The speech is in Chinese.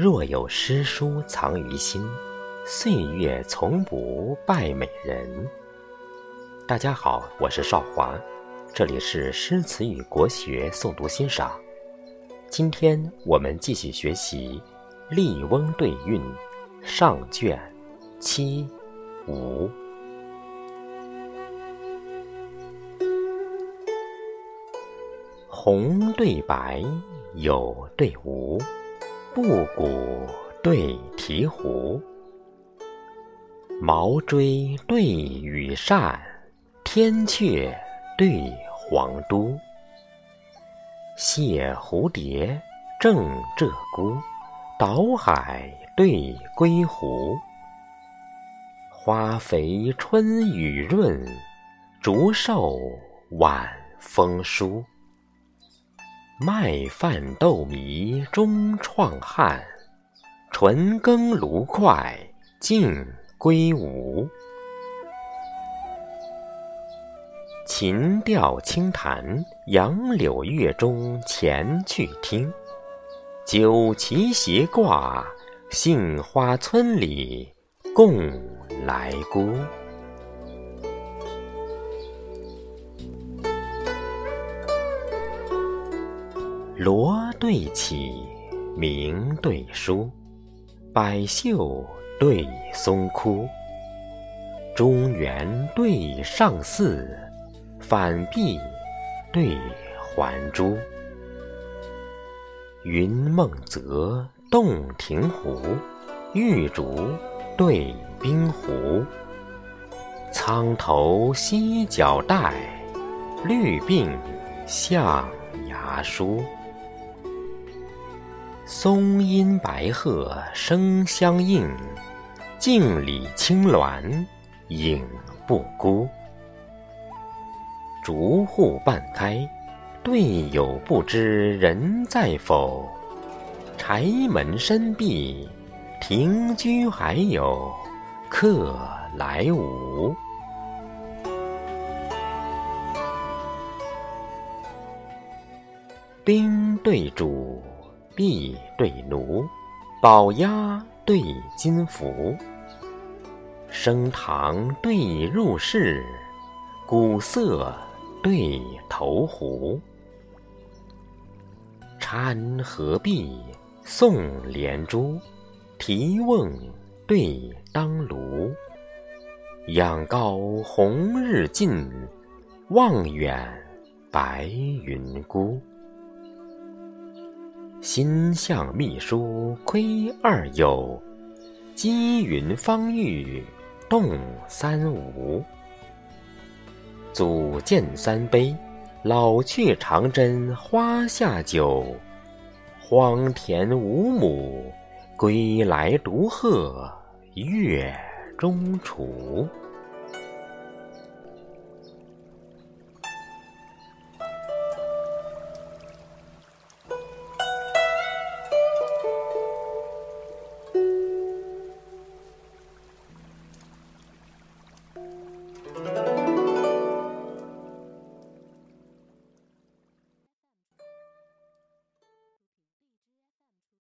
若有诗书藏于心，岁月从不败美人。大家好，我是少华，这里是诗词与国学诵读欣赏。今天我们继续学习《笠翁对韵》上卷七五。红对白，有对无。布谷对醍醐，毛锥对羽扇，天阙对皇都。谢蝴蝶，正鹧鸪，岛海对归湖。花肥春雨润，竹瘦晚风疏。麦饭豆糜终创汉，纯耕芦快尽归吴。琴调清谈，杨柳月中前去听。酒旗斜挂，杏花村里共来姑。罗对绮，明对疏，百秀对松枯。中原对上巳，反壁对还珠。云梦泽，洞庭湖，玉竹对冰壶。苍头犀角带，绿鬓象牙梳。松阴白鹤声相应，镜里青鸾影不孤。竹户半开，对友不知人在否？柴门深闭，庭居还有客来无？兵对主。婢对奴，宝鸭对金凫，升堂对入室，鼓瑟对投壶。参合璧，送连珠，提瓮对当炉。仰高红日近，望远白云孤。心向秘书窥二友，积云方玉动三五。祖建三杯，老去长征花下酒。荒田无母，归来独鹤月中雏。